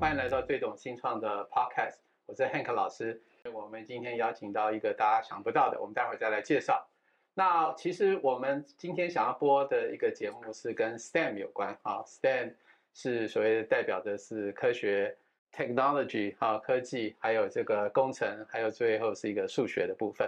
欢迎来到最懂新创的 Podcast，我是 Hank 老师。我们今天邀请到一个大家想不到的，我们待会儿再来介绍。那其实我们今天想要播的一个节目是跟 STEM 有关啊，STEM 是所谓的代表的是科学 technology 哈科技，还有这个工程，还有最后是一个数学的部分。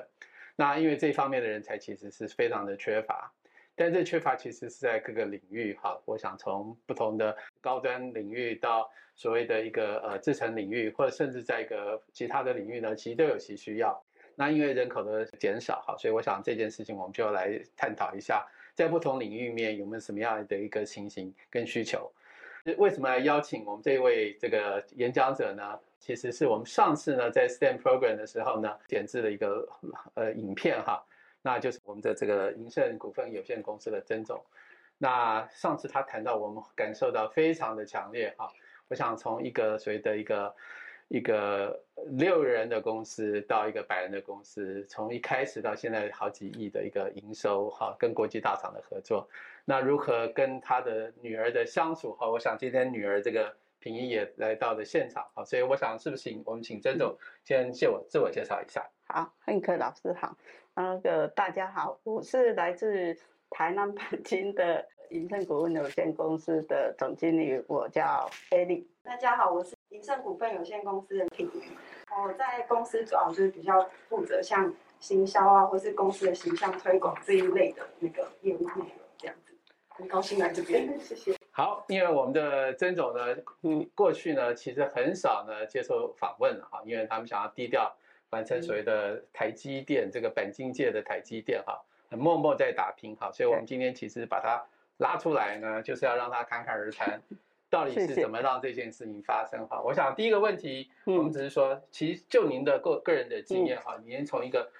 那因为这方面的人才其实是非常的缺乏。但这缺乏其实是在各个领域哈，我想从不同的高端领域到所谓的一个呃制成领域，或者甚至在一个其他的领域呢，其实都有其需要。那因为人口的减少哈，所以我想这件事情我们就来探讨一下，在不同领域面有没有什么样的一个情形跟需求。为什么来邀请我们这位这个演讲者呢？其实是我们上次呢在 STEM program 的时候呢，剪制了一个呃影片哈。那就是我们的这个银盛股份有限公司的曾总。那上次他谈到，我们感受到非常的强烈哈。我想从一个所谓的一个一个六人的公司到一个百人的公司，从一开始到现在好几亿的一个营收哈，跟国际大厂的合作，那如何跟他的女儿的相处哈？我想今天女儿这个平一也来到了现场哈，所以我想是不是请我们请曾总先借我自我介绍一下？好，汉克老师好。那个大家好，我是来自台南北京的银盛股份有限公司的总经理，我叫艾莉。大家好，我是银盛股份有限公司的品瑜。我在公司主要就是比较负责像行销啊，或是公司的形象推广这一类的那个业务内容，这样子。很高兴来这边，谢谢。好，因为我们的曾总呢，嗯，过去呢其实很少呢接受访问哈，因为他们想要低调。完成所谓的台积电这个钣金界的台积电哈，很默默在打拼哈，所以我们今天其实把它拉出来呢，就是要让他侃侃而谈，到底是怎么让这件事情发生哈。我想第一个问题，我们只是说，其实就您的个个人的经验哈，您从一个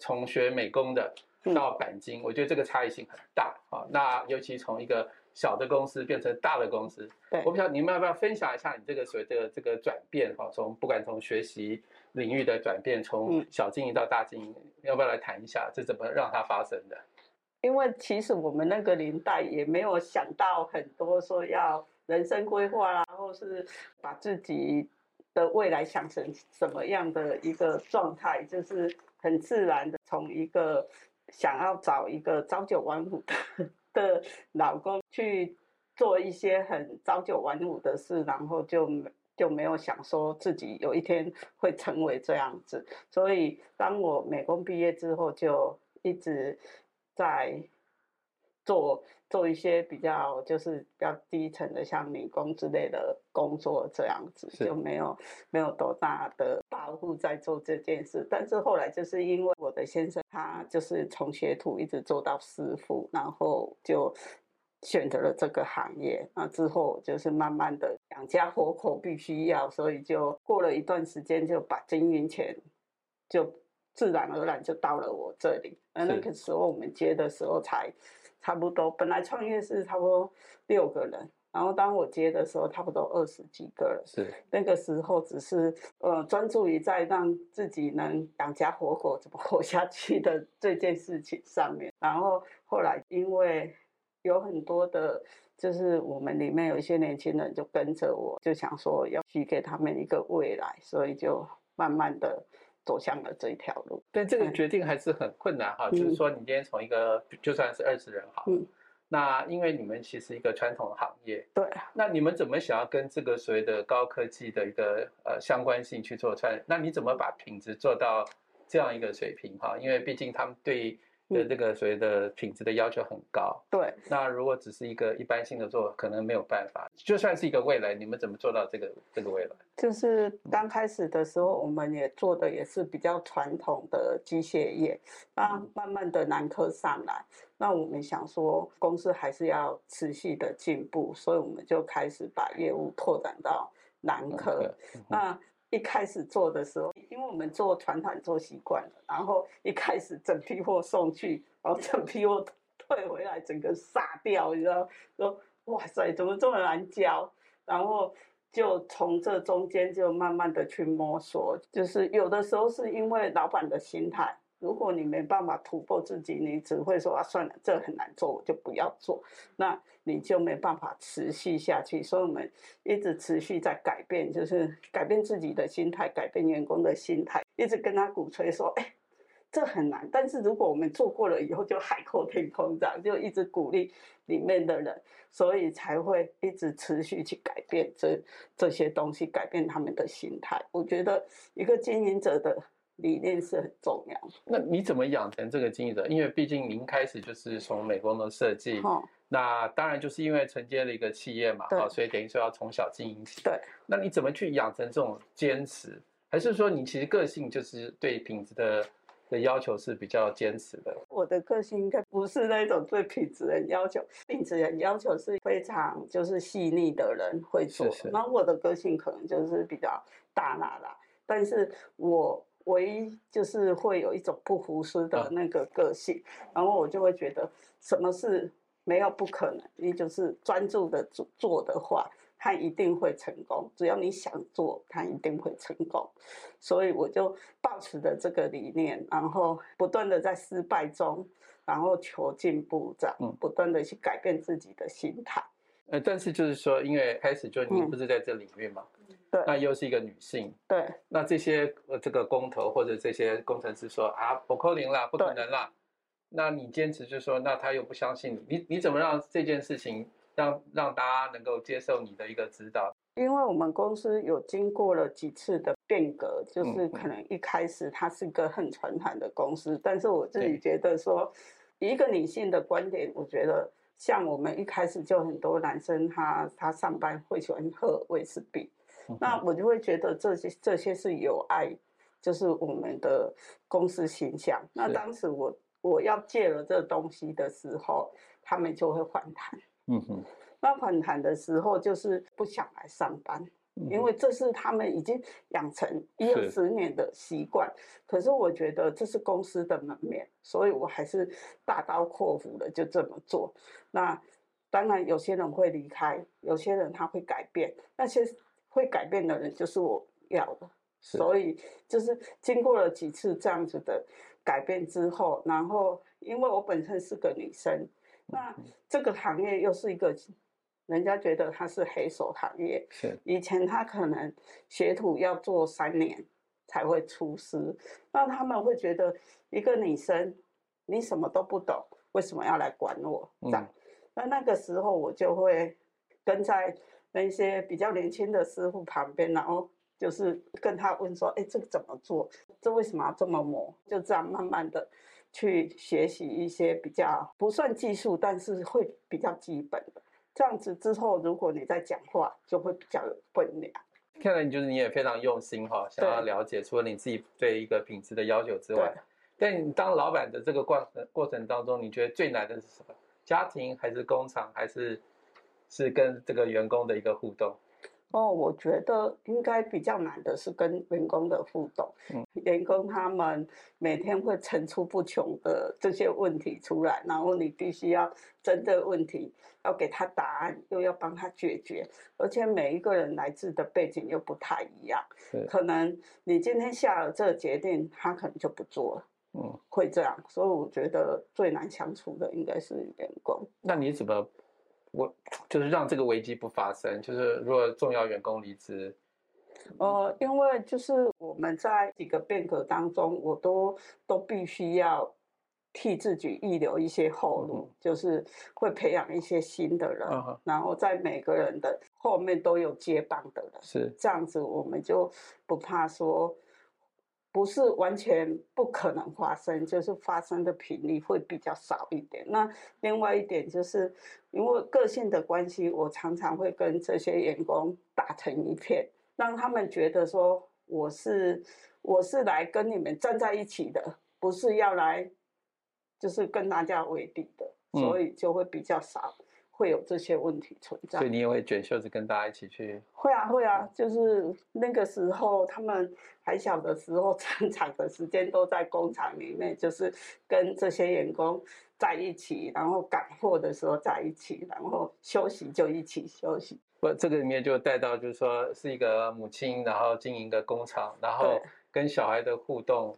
从学美工的到钣金，我觉得这个差异性很大啊。那尤其从一个小的公司变成大的公司，我不晓得你们要不要分享一下你这个所谓的这个转变哈？从不管从学习领域的转变，从小经营到大经营，要不要来谈一下这怎么让它发生的？因为其实我们那个年代也没有想到很多说要人生规划啦，或是把自己的未来想成什么样的一个状态，就是很自然的从一个想要找一个朝九晚五的。的老公去做一些很朝九晚五的事，然后就就没有想说自己有一天会成为这样子。所以当我美工毕业之后，就一直在做做一些比较就是比较低层的，像女工之类的工作这样子，就没有没有多大的保护在做这件事。但是后来就是因为我的先生。他就是从学徒一直做到师傅，然后就选择了这个行业。那之后就是慢慢的养家活口必须要，所以就过了一段时间，就把经营权就自然而然就到了我这里。那那个时候我们接的时候才差不多，本来创业是差不多六个人。然后当我接的时候，差不多二十几个了。是那个时候，只是呃专注于在让自己能养家活口、怎么活下去的这件事情上面。然后后来，因为有很多的，就是我们里面有一些年轻人就跟着我，就想说要许给他们一个未来，所以就慢慢的走向了这一条路。但这个决定还是很困难哈，就是说你今天从一个就算是二十人好。那因为你们其实一个传统行业，对，那你们怎么想要跟这个所谓的高科技的一个呃相关性去做串？那你怎么把品质做到这样一个水平哈？因为毕竟他们对。的这个所谓的品质的要求很高，对。那如果只是一个一般性的做，可能没有办法。就算是一个未来，你们怎么做到这个这个未来？就是刚开始的时候，我们也做的也是比较传统的机械业，那慢慢的南科上来，那我们想说公司还是要持续的进步，所以我们就开始把业务拓展到南科。那一开始做的时候，因为我们做传统做习惯了，然后一开始整批货送去，然后整批货退回来，整个傻掉，你知道？说哇塞，怎么这么难教？然后就从这中间就慢慢的去摸索，就是有的时候是因为老板的心态，如果你没办法突破自己，你只会说啊，算了，这很难做，我就不要做，那你就没办法持续下去。所以，我们一直持续在改变，就是改变自己的心态，改变员工的心态，一直跟他鼓吹说，哎，这很难。但是，如果我们做过了以后，就海阔天空，这样就一直鼓励里面的人，所以才会一直持续去改变这这些东西，改变他们的心态。我觉得一个经营者的。理念是很重要。那你怎么养成这个经营者？因为毕竟您开始就是从美工的设计，哦那当然就是因为承接了一个企业嘛，啊，所以等于说要从小经营起。对。那你怎么去养成这种坚持？还是说你其实个性就是对品质的的要求是比较坚持的？我的个性应该不是那种对品质的要求，品质的要求是非常就是细腻的人会做。那我的个性可能就是比较大啦啦，但是我。唯一就是会有一种不服输的那个个性，然后我就会觉得什么事没有不可能，你就是专注的做做的话，他一定会成功。只要你想做，他一定会成功。所以我就保持着这个理念，然后不断的在失败中，然后求进步，这样不断的去改变自己的心态。呃，但是就是说，因为开始就你不是在这领域嘛。对，那又是一个女性，对，那这些呃这个工头或者这些工程师说啊不扣零啦，不可能啦，那你坚持就说，那他又不相信你，你你怎么让这件事情让让大家能够接受你的一个指导？因为我们公司有经过了几次的变革，就是可能一开始它是个很传统的公司，但是我自己觉得说，一个女性的观点，我觉得像我们一开始就很多男生他他上班会喜欢喝威士忌。那我就会觉得这些这些是有碍，就是我们的公司形象。那当时我我要借了这东西的时候，他们就会反弹。嗯哼，那反弹的时候就是不想来上班，因为这是他们已经养成一二十年的习惯。可是我觉得这是公司的门面，所以我还是大刀阔斧的就这么做。那当然有些人会离开，有些人他会改变那些。会改变的人就是我要的，所以就是经过了几次这样子的改变之后，然后因为我本身是个女生，那这个行业又是一个人家觉得它是黑手行业，是以前他可能学徒要做三年才会出师，那他们会觉得一个女生你什么都不懂，为什么要来管我？这样，那那个时候我就会跟在。那些比较年轻的师傅旁边，然后就是跟他问说：“哎，这个怎么做？这为什么要这么磨？”就这样慢慢的去学习一些比较不算技术，但是会比较基本的。这样子之后，如果你在讲话，就会比较有分量。看来你就是你也非常用心哈，想要了解除了你自己对一个品质的要求之外，但你当老板的这个过程过程当中，你觉得最难的是什么？家庭还是工厂还是？是跟这个员工的一个互动哦，我觉得应该比较难的是跟员工的互动。嗯，员工他们每天会层出不穷的这些问题出来，然后你必须要针对问题要给他答案，又要帮他解决，而且每一个人来自的背景又不太一样。可能你今天下了这个决定，他可能就不做了。嗯，会这样，所以我觉得最难相处的应该是员工。那你怎么？我就是让这个危机不发生，就是如果重要员工离职，呃，因为就是我们在几个变革当中，我都都必须要替自己预留一些后路，就是会培养一些新的人，然后在每个人的后面都有接棒的人，是这样子，我们就不怕说。不是完全不可能发生，就是发生的频率会比较少一点。那另外一点就是，因为个性的关系，我常常会跟这些员工打成一片，让他们觉得说我是我是来跟你们站在一起的，不是要来就是跟大家为敌的，所以就会比较少。会有这些问题存在，所以你也会卷袖子跟大家一起去。会啊，会啊，就是那个时候他们还小的时候，成长的时间都在工厂里面，就是跟这些员工在一起，然后赶货的时候在一起，然后休息就一起休息。不，这个里面就带到就是说是一个母亲，然后经营一个工厂，然后跟小孩的互动。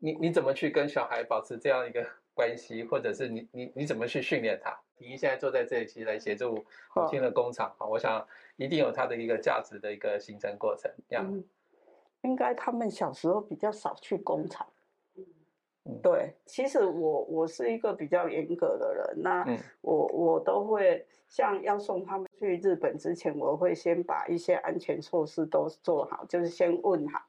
你你怎么去跟小孩保持这样一个关系，或者是你你你怎么去训练他？婷宜现在坐在这里，其实来协助母亲的工厂啊，我想一定有它的一个价值的一个形成过程。这样，嗯，应该他们小时候比较少去工厂。嗯对，其实我我是一个比较严格的人，那嗯我我都会像要送他们去日本之前，我会先把一些安全措施都做好，就是先问好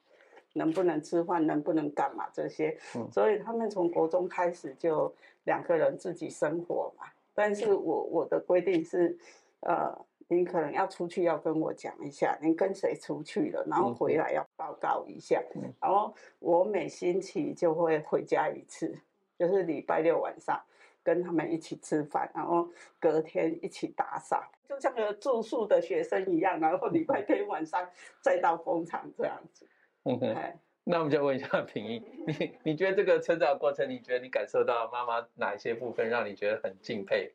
能不能吃饭，能不能干嘛这些。嗯所以他们从国中开始就两个人自己生活嘛，但是我我的规定是，呃，您可能要出去要跟我讲一下，您跟谁出去了，然后嗯回来要报告一下。嗯然后我每星期就会回家一次，就是礼拜六晚上跟他们一起吃饭，然后隔天一起打扫，就像个住宿的学生一样。然后礼拜天晚上再到工厂这样子。嗯哼。哎，那我们就问一下平一，你你觉得这个成长过程，你觉得你感受到妈妈哪一些部分让你觉得很敬佩，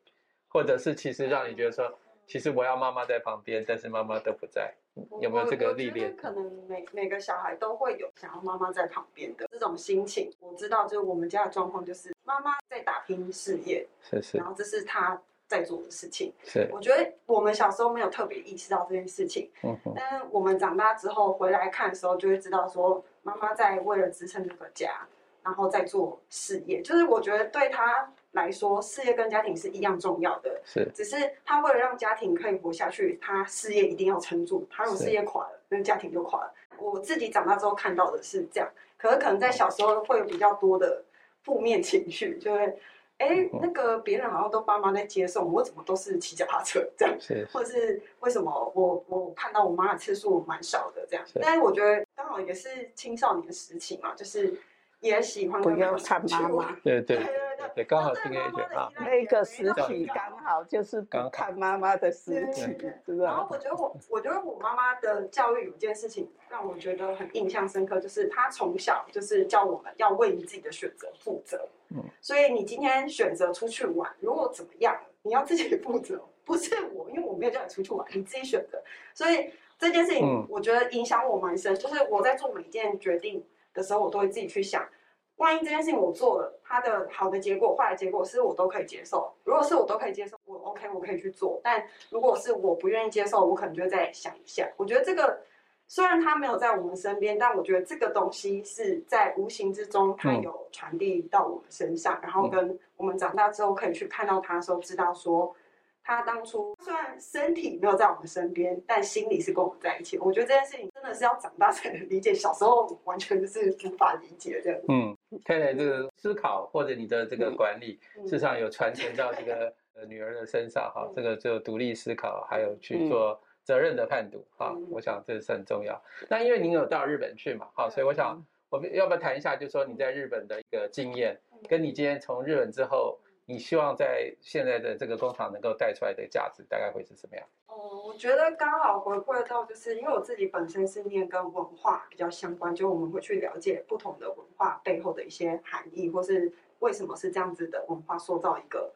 或者是其实让你觉得说，其实我要妈妈在旁边，但是妈妈都不在，有没有这个历练可能每每个小孩都会有想要妈妈在旁边的这种心情。我知道，就是我们家的状况，就是妈妈在打拼事业，是是然后这是她在做的事情。是，我觉得我们小时候没有特别意识到这件事情，嗯哼，但是我们长大之后回来看的时候，就会知道说，妈妈在为了支撑这个家，然后在做事业。就是我觉得对她来说，事业跟家庭是一样重要的。是只是她为了让家庭可以活下去，她事业一定要撑住。她如果事业垮了，那家庭就垮了。我自己长大之后看到的是这样，可是可能在小时候会有比较多的负面情绪，就会，哎嗯，那个别人好像都爸妈在接送，我怎么都是骑脚踏车这样？是或者是为什么我我看到我妈的次数蛮少的这样是，但是我觉得刚好也是青少年时期嘛，就是也喜欢不跟要看妈妈。对对对对对对，刚好听这个妈妈 A 姐啊，的那个时期刚好就是刚看妈妈的时对期？然后我觉得我，我觉得我妈妈的教育有件事情让我觉得很印象深刻，就是她从小就是教我们要为你自己的选择负责。嗯，所以你今天选择出去玩，如果怎么样，你要自己负责，不是我，因为我没有叫你出去玩，你自己选择。所以这件事情嗯，我觉得影响我蛮深，就是我在做每一件决定的时候，我都会自己去想。万一这件事情我做了，它的好的结果、坏的结果是我都可以接受。如果是我都可以接受，我 OK，我可以去做。但如果是我不愿意接受，我可能就会再想一下。我觉得这个虽然它没有在我们身边，但我觉得这个东西是在无形之中，它嗯有传递到我们身上，然后跟我们长大之后可以去看到它的时候，知道说。他当初虽然身体没有在我们身边，但心里是跟我们在一起。我觉得这件事情真的是要长大才能理解，小时候完全就是无法理解这样。嗯，看来这个思考或者你的这个嗯管理，嗯事实上有传承到这个 呃女儿的身上哈嗯，这个就独立思考，还有去嗯做责任的判读哈嗯，我想这是很重要。那因为您有到日本去嘛，哈，所以我想我们要不要谈一下，就是说你在日本的一个经验，跟你今天从日本之后，你希望在现在的这个工厂能够带出来的价值，大概会是什么样？哦，我觉得刚好回馈到，就是因为我自己本身是念跟文化比较相关，就我们会去了解不同的文化背后的一些含义，或是为什么是这样子的文化塑造一个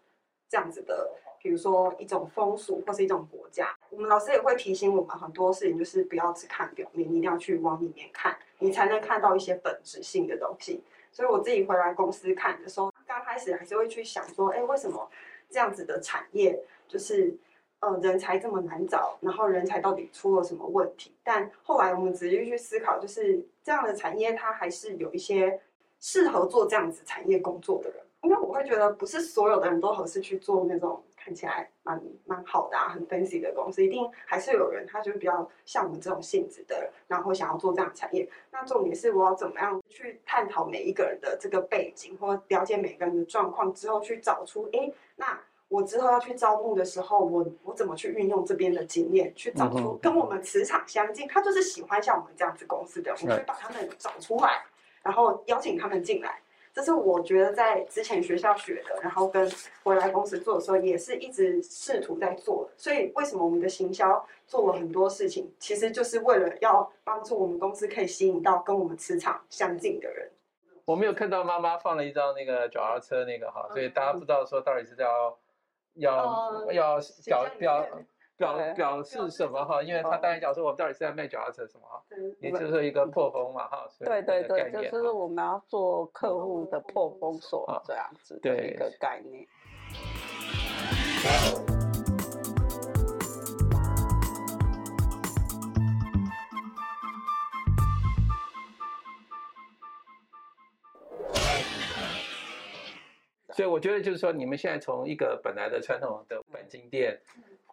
这样子的，比如说一种风俗或是一种国家。我们老师也会提醒我们很多事情，就是不要只看表面，一定要去往里面看，你才能看到一些本质性的东西。所以我自己回来公司看的时候，刚开始还是会去想说，哎，为什么这样子的产业就是呃人才这么难找，然后人才到底出了什么问题？但后来我们仔细去思考，就是这样的产业它还是有一些适合做这样子产业工作的人，因为我会觉得不是所有的人都合适去做那种看起来蛮蛮好的啊、很 fancy 的公司，一定还是有人他就是比较像我们这种性质的人，然后想要做这样的产业。那重点是我要怎么样去探讨每一个人的这个背景，或了解每个人的状况之后，去找出，哎，那我之后要去招募的时候，我我怎么去运用这边的经验，去找出跟我们磁场相近，他就是喜欢像我们这样子公司的，我们去把他们找出来，然后邀请他们进来。这是我觉得在之前学校学的，然后跟回来公司做的时候，也是一直试图在做的。所以为什么我们的行销做了很多事情，其实就是为了要帮助我们公司可以吸引到跟我们磁场相近的人。我没有看到妈妈放了一张那个脚踏车那个哈，所以大家不知道说到底是要要呃要表形象表影片表表示什么哈？因为他哦当然讲说我们到底是在卖脚踏车什么哈，也就是一个破风嘛哈。对对对，就是我们要做客户的破封锁啊这样子的一个概念。所以我觉得就是说，你们现在从一个本来的传统的钣金店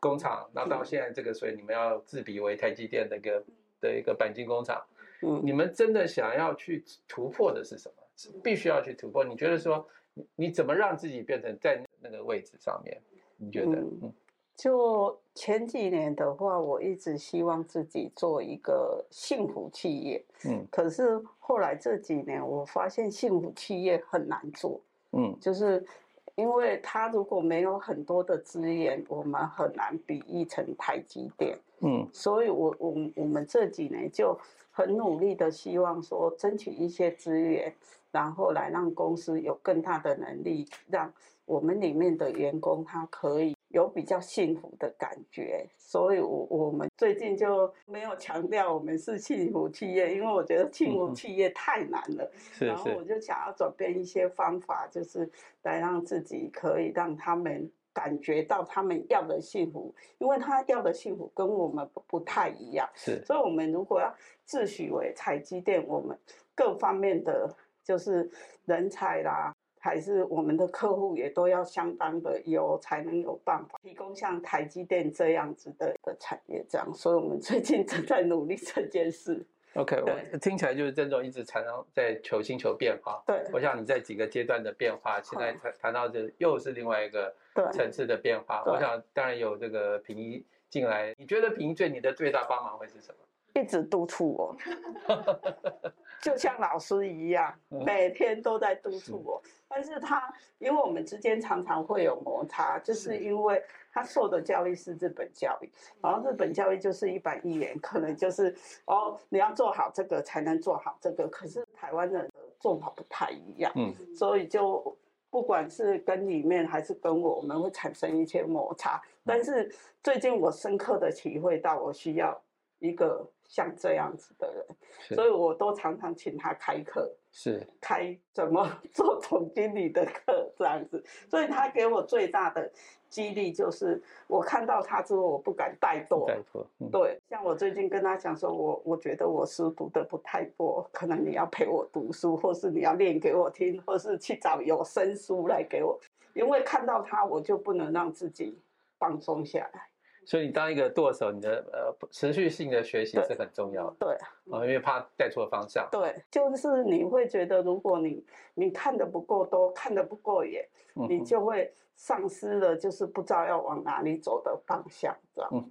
工厂，那到现在这个，所以你们要自比为台积电的一个的一个钣金工厂，嗯，你们真的想要去突破的是什么？是必须要去突破。你觉得说，你你怎么让自己变成在那个位置上面？你觉得？嗯嗯就前几年的话，我一直希望自己做一个幸福企业，嗯可是后来这几年我发现幸福企业很难做，嗯就是因为他如果没有很多的资源，我们很难比喻成台积电。嗯所以我我我们这几年就很努力的希望说争取一些资源，然后来让公司有更大的能力，让我们里面的员工他可以有比较幸福的感觉。所以我我们最近就没有强调我们是幸福企业，因为我觉得 幸福企业太难了。是然后我，就想要转变一些方法，就是来让自己可以让他们感觉到他们要的幸福，因为他要的幸福跟我们不不太一样，是所以我们如果要自诩为台积店，我们各方面的就是人才啦。还是我们的客户也都要相当的有，才能有办法提供像台积电这样子的的产业，这样，所以我们最近正在努力这件事。OK，对我听起来就是郑总一直常常在求新求变化。对我想你在几个阶段的变化，现在好谈谈到这又是另外一个对层次的变化。我想当然有这个平一进来，你觉得平一对你的最大帮忙会是什么？一直督促我，就像老师一样，嗯每天都在督促我。但是他，因为我们之间常常会有摩擦，就是因为他受的教育是日本教育，然后日本教育就是一板一眼，可能就是哦，你要做好这个才能做好这个。可是台湾人的做法不太一样，嗯所以就不管是跟里面还是跟我，我们会产生一些摩擦。但是最近我深刻的体会到，我需要一个像这样子的人，所以我都常常请他开课，是开怎么做总经理的课这样子。所以他给我最大的激励就是，我看到他之后，我不敢怠惰。怠惰，嗯对，像我最近跟他讲说，我我觉得我书读的不太多，可能你要陪我读书，或是你要练给我听，或是去找有声书来给我，因为看到他，我就不能让自己放松下来。所以你当一个舵手，你的呃持续性的学习是很重要的对啊，因为怕带错方向。对，就是你会觉得，如果你你看的不够多，看的不够远，嗯，你就会丧失了，就是不知道要往哪里走的方向，这样。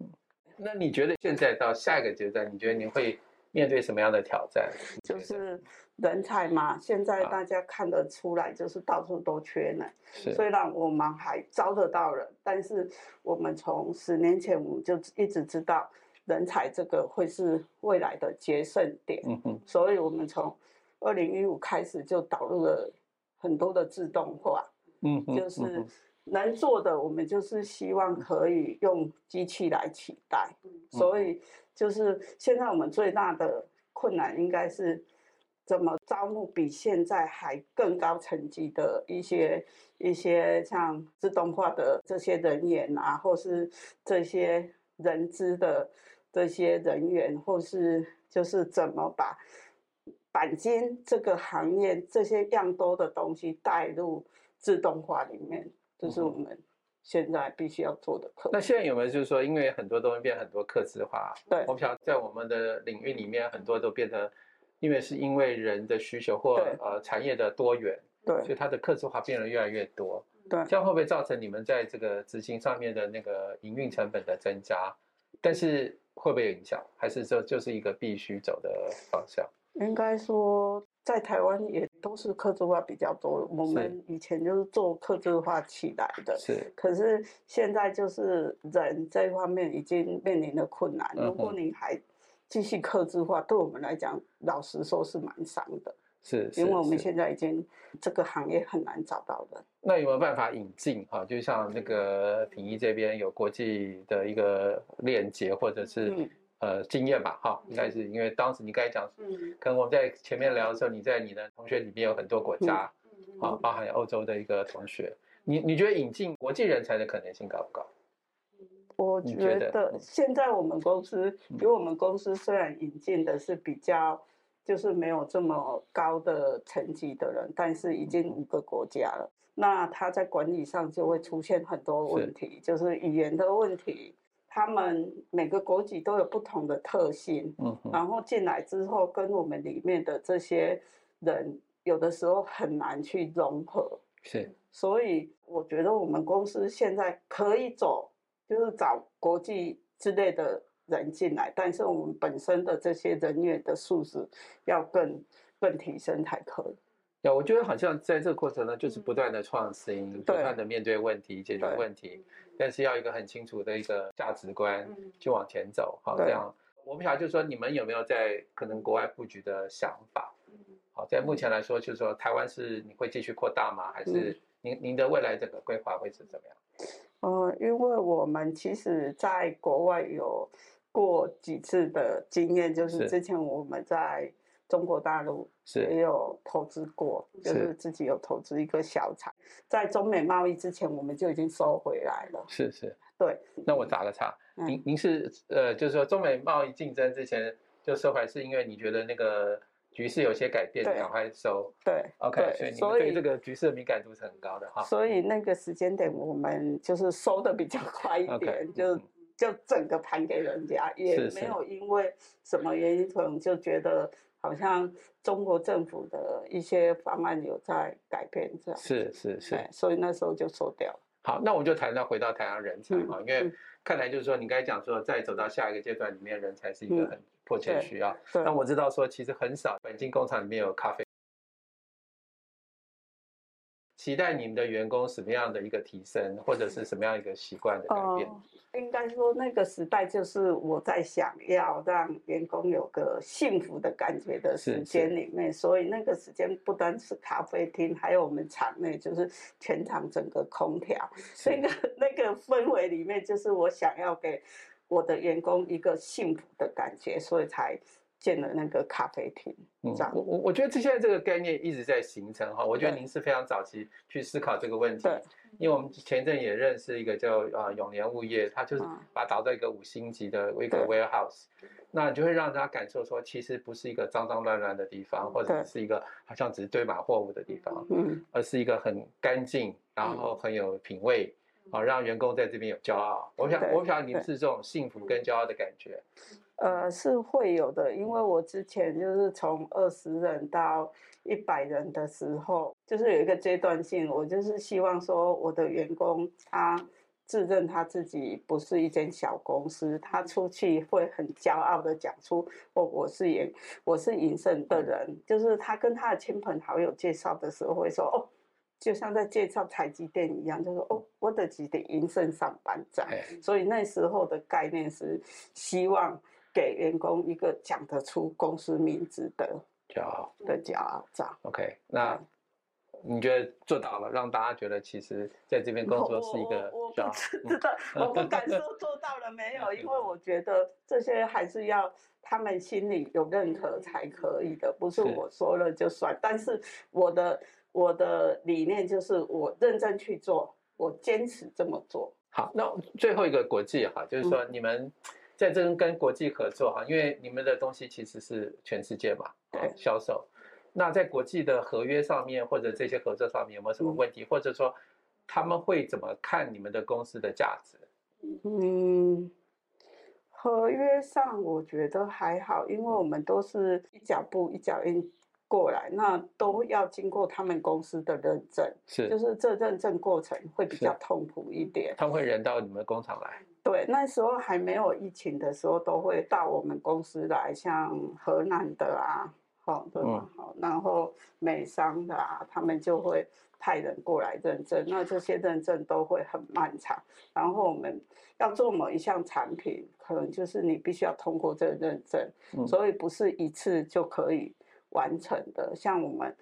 那你觉得现在到下一个阶段，你觉得你会面对什么样的挑战？就是人才嘛，现在啊大家看得出来，就是到处都缺人。是虽然我们还招得到人，但是我们从十年前我们就一直知道人才这个会是未来的决胜点，嗯哼所以我们从二零一五开始就导入了很多的自动化，嗯哼，就是能做的，我们就是希望可以用机器来取代。嗯所以就是现在我们最大的困难应该是怎么招募比现在还更高层级的一些一些像自动化的这些人员啊，或是这些人资的这些人员，或是就是怎么把钣金这个行业这些样多的东西带入自动化里面，这是我们现在必须要做的课。那现在有没有就是说，因为很多东西变很多刻字化，对我们想在我们的领域里面，很多都变成，因为是因为人的需求或呃产业的多元，对所对以它的刻字化变得越来越多。对这样会不会造成你们在这个执行上面的那个营运成本的增加？但是会不会有影响？还是说就是一个必须走的方向？应该说，在台湾也都是客制化比较多。我是们以前就是做客制化起来的，是可是现在就是人这方面已经面临了困难。嗯如果你还继续客制化，对我们来讲，老实说是蛮伤的。是，因为我们是现在已经这个行业很难找到人。那有没有办法引进哈？就像那个品一这边有国际的一个链接，或者是、嗯呃经验吧哈？应该是因为当时你刚才讲，嗯可能我们在前面聊的时候，你在你的同学里面有很多国家嗯啊，包含欧洲的一个同学，你你觉得引进国际人才的可能性高不高？我你觉得现在我们公司，因为我们公司虽然引进的是比较就是没有这么高的层级的人，但是已经五个国家了，那他在管理上就会出现很多问题，就是语言的问题。他们每个国籍都有不同的特性，嗯哼，然后进来之后跟我们里面的这些人，有的时候很难去融合。是所以我觉得我们公司现在可以走，就是找国际之类的人进来，但是我们本身的这些人员的素质要更更提升才可以。呀，我觉得好像在这个过程呢，就是不断的创新，不对断的面对问题，解决对。问题，但是要一个很清楚的一个价值观嗯。去往前走，好，对这样。我不晓得，就是说你们有没有在可能国外布局的想法？嗯。好，在目前来说，就是说台湾是你会继续扩大吗？还嗯。是您您的未来这个规划会是怎么样？嗯，因为我们其实在国外有过几次的经验，就是是。之前我们在中国大陆也有投资过，就是是自己有投资一个小厂，在中美贸易之前我们就已经收回来了。是是。对，那我打个岔，嗯您您是呃，就是说中美贸易竞争之前就收回，是因为你觉得那个局势有些改变，对赶快收。对 OK，对所以你们对这个局势的敏感度是很高的哈。所以那个时间点我们就是收的比较快一点，就嗯就整个盘给人家，也是是没有因为什么原因，可能就觉得好像中国政府的一些方案有在改变这样。是是是，，所以那时候就收掉了。好，那我们就谈到回到台湾人才嗯，因为嗯看来就是说你刚才讲说，再走到下一个阶段里面，人才是一个嗯很迫切需要。对，但我知道说，其实很少本金工厂里面有咖啡。期待你们的员工什么样的一个提升，或者是什么样一个习惯的改变？哦，应该说那个时代就是我在想要让员工有个幸福的感觉的时间里面，所以那个时间不单是咖啡厅，还有我们场内就是全场整个空调，是那个那个氛围里面，就是我想要给我的员工一个幸福的感觉，所以才建了那个咖啡厅。嗯这样，我我我觉得这现在这个概念一直在形成哈，我觉得您是非常早期去思考这个问题对，因为我们前一阵也认识一个叫啊永联物业，它就是嗯把它打造一个五星级的一个 warehouse，那你就会让大家感受说，其实不是一个脏脏乱乱的地方，或者是一个好像只是堆满货物的地方，嗯，而是一个很干净，然后很有品味。啊，让员工在这边有骄傲。我想，我不晓得你们是这种幸福跟骄傲的感觉。呃，是会有的，因为我之前就是从二十人到一百人的时候，就是有一个阶段性，我就是希望说我的员工他自认他自己不是一间小公司，他出去会很骄傲的讲出我我是银我是银盛的人，就是他跟他的亲朋好友介绍的时候会说哦。就像在介绍台积电一样，就说哦，我的几点银盛上班这样。哎，所以那时候的概念是希望给员工一个讲得出公司名字的骄傲。的骄傲这样。OK，那你觉得做到了，让大家觉得其实在这边工作是一个我不。知道，我不 敢说做到了没有，因为我觉得这些还是要他们心里有认可才可以的，不是是我说了就算。但是我的我的理念就是我认真去做，我坚持这么做。好，那最后一个国际哈，就是嗯说你们在这跟跟国际合作哈，因为你们的东西其实是全世界嘛，啊对销售。那在国际的合约上面或者这些合作上面有没有什么嗯问题，或者说他们会怎么看你们的公司的价值？嗯，合约上我觉得还好，因为我们都是一脚步一脚印过来，那都要经过他们公司的认证，是就是是这认证过程会比较痛苦一点。他们会人到你们工厂来，对，那时候还没有疫情的时候，都会到我们公司来，像河南的啊，好、对吧？好、然后美商的啊，他们就会派人过来认证。那这些认证都会很漫长，然后我们要做某一项产品，可能就是你必须要通过这个认证，嗯所以不是一次就可以完成的。像我们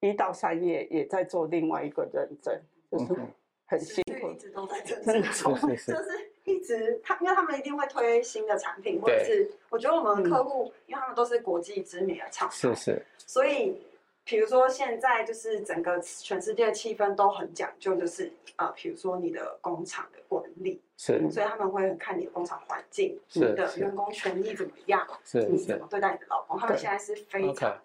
一到三月也在做另外一个认证，就是嗯很辛苦一。直都在这真的做，是是 就是一直他，因为他们一定会推新的产品，或者是我觉得我们客户，因为他们都是国际知名的厂商，是是，所以比如说现在就是整个全世界的气氛都很讲究，就是呃，比如说你的工厂的管理，是。所以他们会很看你的工厂环境，是你的员工权益怎么样，是是你怎么对待你的老公，他们现在是非常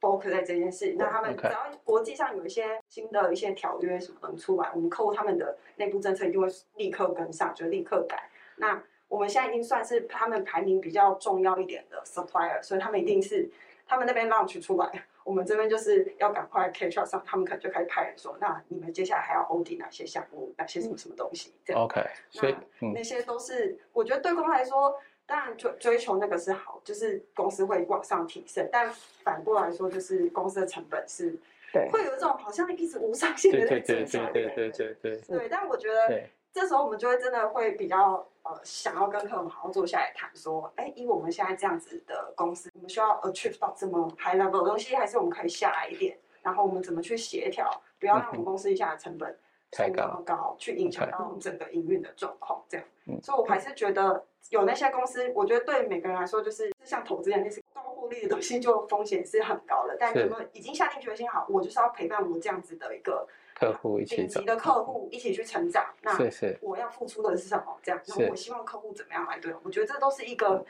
focus 在这件事。那他们只要国际上有一些新的一些条约什么能出来，我们客户他们的内部政策一定会立刻跟上，就立刻改。那我们现在已经算是他们排名比较重要一点的 supplier，所以他们一定是他们那边 launch 出来，我们这边就是要赶快 catch up 上，他们可能就开始派人说，那你们接下来还要 OD 哪些项目，哪些什么什么东西这样。OK，所以嗯那些都是我觉得对公司来说，当然追追求那个是好，就是公司会往上提升，但反过来说，就是公司的成本是对，会有一种好像一直无上限的在对对对增加对对对对对对，但我觉得这时候我们就会真的会比较呃想要跟客户好好坐下来谈，说，哎，以我们现在这样子的公司，我们需要 achieve 到这么 high level 的东西，还是我们可以下来一点，然后我们怎么去协调，不要让我们公司一下的成本太高。高，去影响到我们整个营运的状况，这样。嗯。所以我还是觉得有那些公司，我觉得对每个人来说，就是像投资一样，那是高获利的东西，就风险是很高的。但你们已经下定决心好，我就是要陪伴我这样子的一个客户一起顶级，的客户一起去成长。那我要付出的是什么？这样，然后我希望客户怎么样来对我？我觉得这都是一个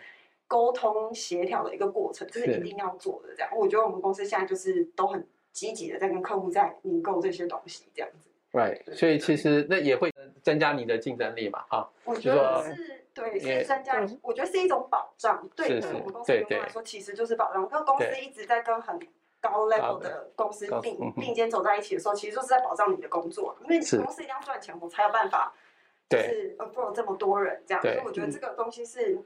沟通协调的一个过程，这是是一定要做的。这样，我觉得我们公司现在就是都很积极的在跟客户在凝购这些东西，这样子。right，所以其实那也会增加你的竞争力嘛，啊，我觉得是对，也是增加嗯，我觉得是一种保障。对，对我们公司员工来说，其实就是保障。跟公司一直在跟很高 level 的的公司并并肩走在一起的时候，其实就是在保障你的工作，因为是公司一定要赚钱，我才有办法就是 afford 这么多人这样。所以我觉得嗯这个东西是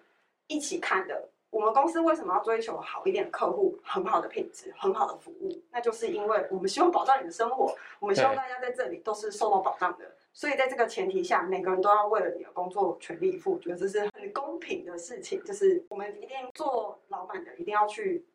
一起看的。我们公司为什么要追求好一点的客户、很好的品质、很好的服务？那就是因为我们希望保障你的生活，我们希望大家在这里都是受到保障的。所以在这个前提下，每个人都要为了你的工作全力以赴，觉得这是很公平的事情。就是我们一定做老板的，一定要去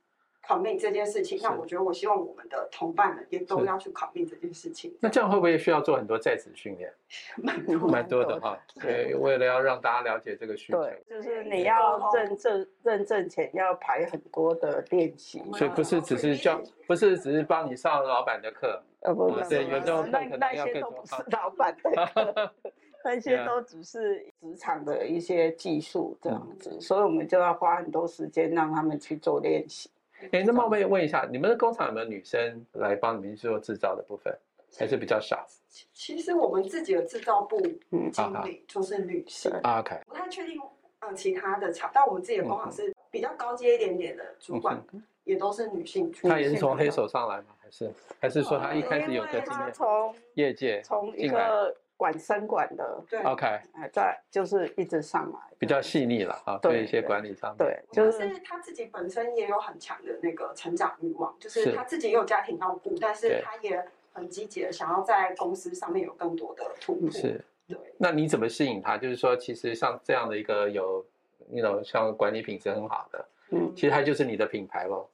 commit 这件事情。那我觉得，我希望我们的同伴们也都要去 commit 这件事情。那这样会不会需要做很多在职训练？蛮 多蛮多的哈，对，为了要让大家了解这个需求，就是你要认证认证前要排很多的练习，所以不是只是教，不是只是帮你上老板的课，呃不啊不不对有时候那那些都不是老板的 课，那些都只是职场的一些技术这样嗯子，所以我们就要花很多时间让他们去做练习。哎，那冒昧问一下，你们的工厂有没有女生来帮你们做制造的部分，还是比较少其其实我们自己的制造部嗯经理就是女性，？OK，不太确定，嗯，其他的厂，但我们自己的工厂是比较高阶一点点的主管，也都是女性。她也是从黑手上来吗？还是还是说她一开始有因为他个经验？从业界从一个管生管的，对，，OK，哎，再就是一直上来，比较细腻了啊，对对一些管理上面，对，就就是是他自己本身也有很强的那个成长欲望，就是是他自己也有家庭要顾，但是他也很积极的想要在公司上面有更多的突破。是。对，那你怎么吸引他？就是说，其实像这样的一个有，那种像管理品质很好的，嗯其实他就是你的品牌咯，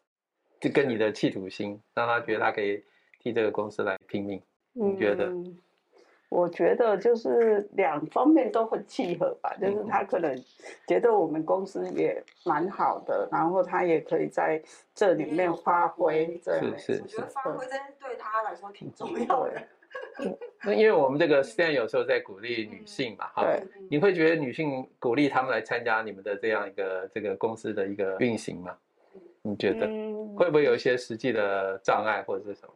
就跟你的企图心，让他觉得他可以替这个公司来拼命。你觉得嗯我觉得就是两方面都很契合吧，就是嗯他可能觉得我们公司也蛮好的，然后他也可以在这里面发挥这样。是我觉得发挥真的对他来说挺重要的。那因为我们这个现在有时候在鼓励女性嘛，哈，对你会觉得女性鼓励他们来参加你们的这样一个这个公司的一个运行吗？你觉得嗯，会不会有一些实际的障碍或者是什么？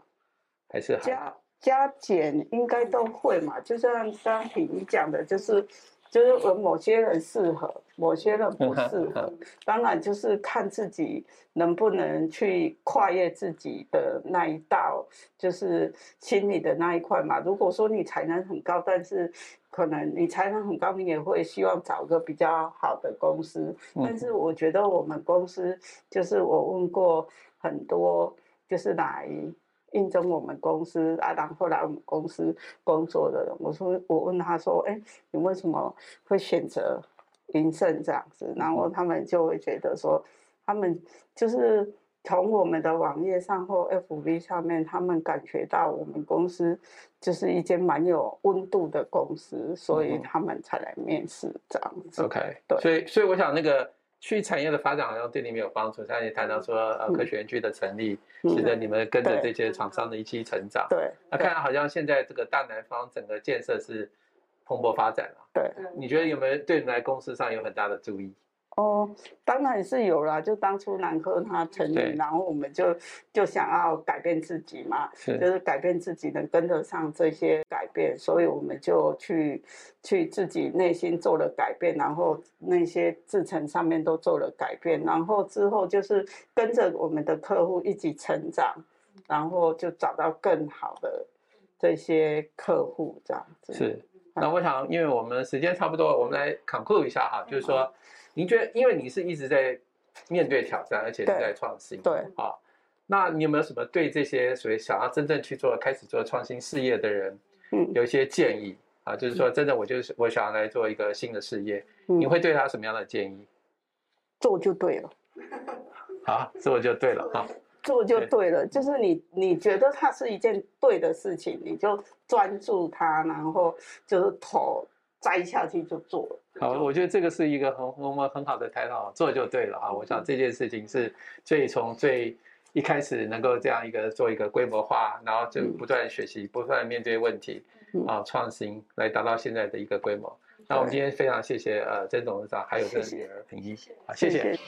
还是还加加减应该都会嘛，就像刚刚体育讲的，就是就是我某些人适合，某些人不适合。当然就是看自己能不能去跨越自己的那一道，就是心里的那一块嘛。如果说你才能很高，但是可能你才能很高，你也会希望找个比较好的公司。嗯但是我觉得我们公司就是我问过很多，就是来应征我们公司啊，然后来我们公司工作的人，我说我问他说，哎，你为什么会选择林盛这样子？然后他们就会觉得说，他们就是从我们的网页上或 FB 上面，他们感觉到我们公司就是一间蛮有温度的公司，所以嗯他们才来面试这样子。OK，对所以所以我想那个区域产业的发展好像对你们有帮助。像你谈到说，呃，嗯科学园区的成立，嗯使得你们跟着这些厂商的一起成长。对那看来好像现在这个大南方整个建设是蓬勃发展了。对你觉得有没有对你们来公司上有很大的注意？哦，当然是有啦。就当初南科它成对立，然后我们就就想要改变自己嘛，是就是改变自己能跟得上这些改变，所以我们就去去自己内心做了改变，然后那些制程上面都做了改变，然后之后就是跟着我们的客户一起成长，然后就找到更好的这些客户这样子。是。那我想，因为我们时间差不多，我们来 conclude 一下哈，就是说，您觉得，因为你是一直在面对挑战，而且是在创新，对啊，那你有没有什么对这些所谓想要真正去做、开始做创新事业的人，嗯有一些建议啊？就是说，真的，我就是我想要来做一个新的事业，嗯你会对他什么样的建议？做就对了。好，这我就对了哈。做就对对了，就是你你觉得它是一件对的事情，你就专注它，然后就是头栽下去就做了。好，我觉得这个是一个很我们很好的抬头，做就对了啊！我想这件事情是最从最一开始能够这样一个做一个规模化，然后就不断学习，不断面对问题嗯啊，创新来达到现在的一个规模。那我们今天非常谢谢呃曾董事长还有这个女儿平一，谢。谢